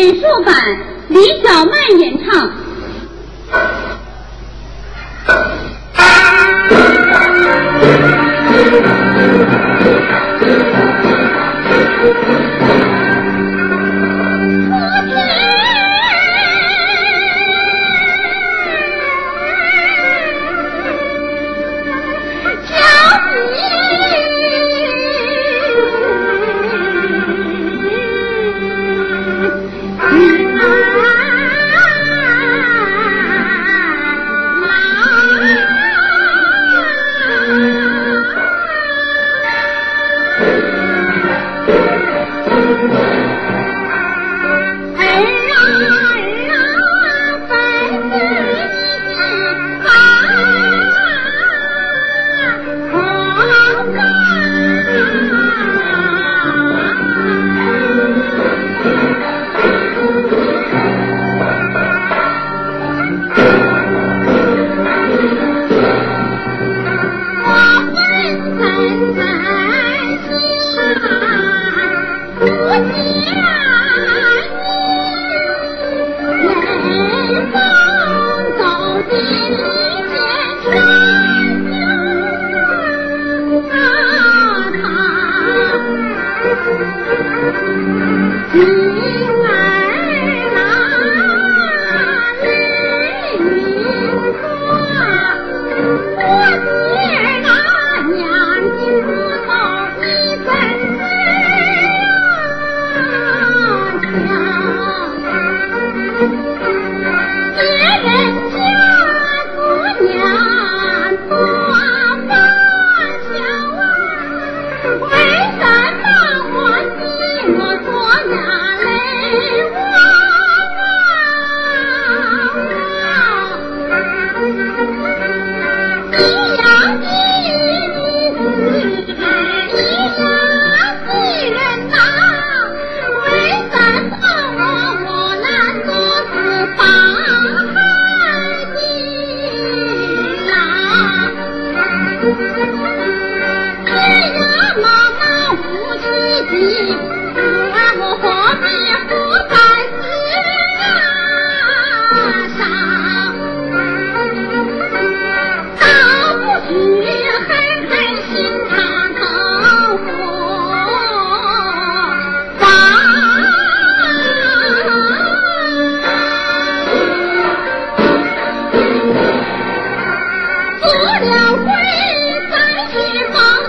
美术版李小曼演唱。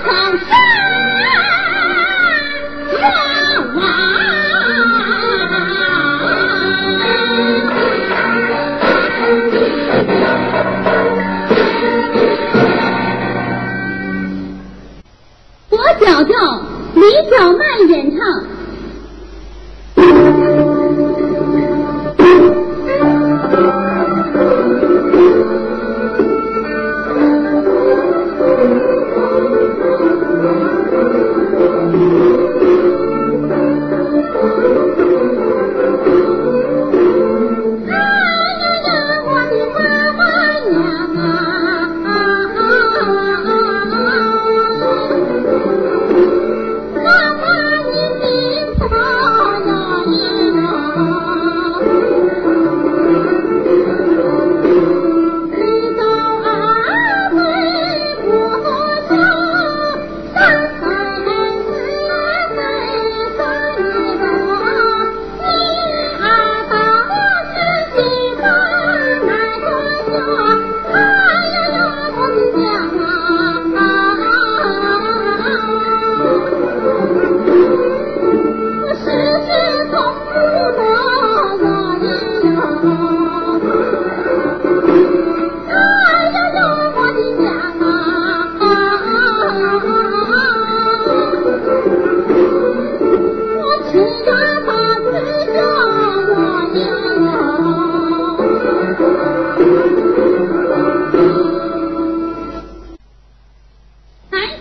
我我脚叫你脚慢一点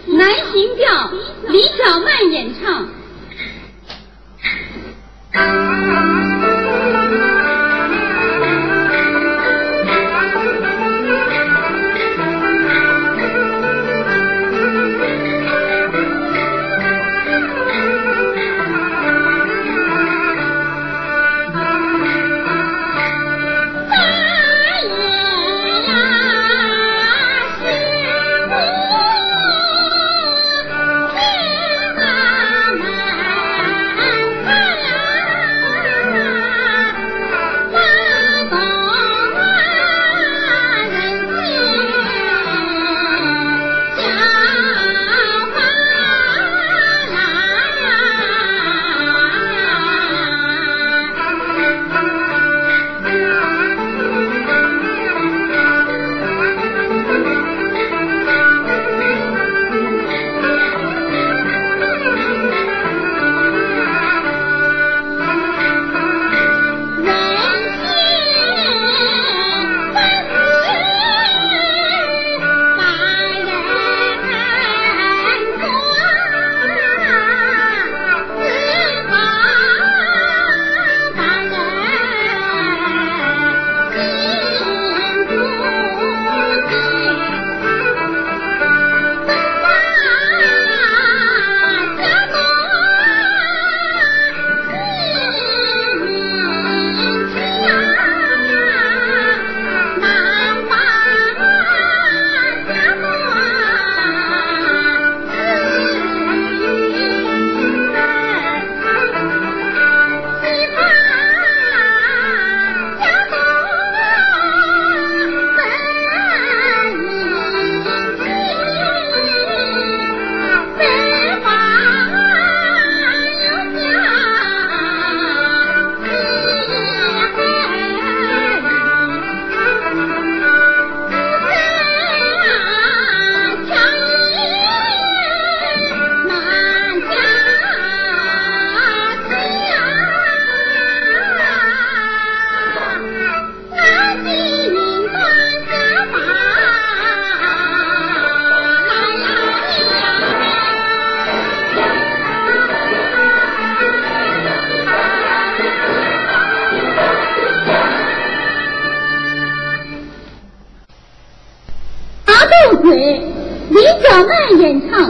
南行调李小曼演唱。演唱。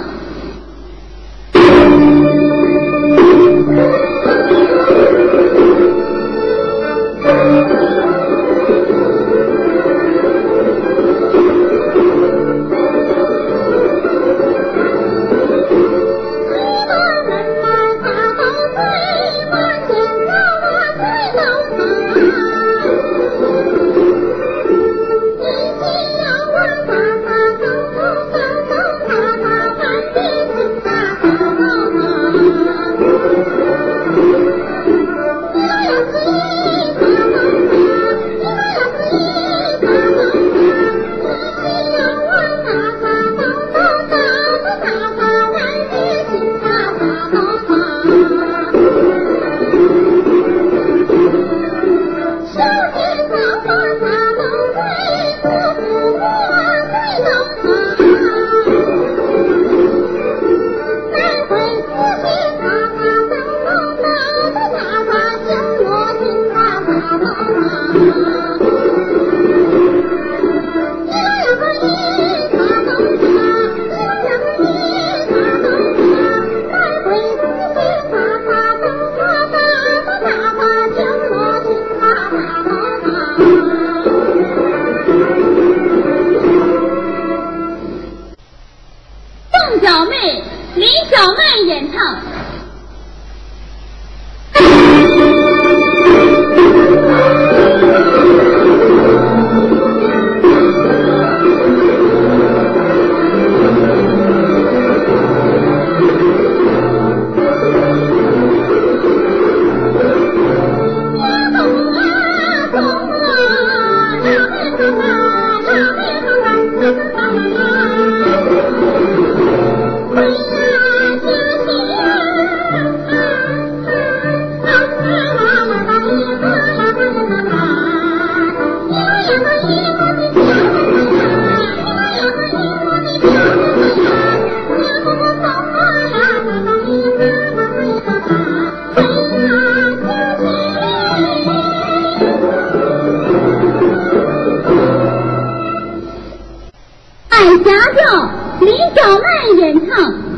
再演唱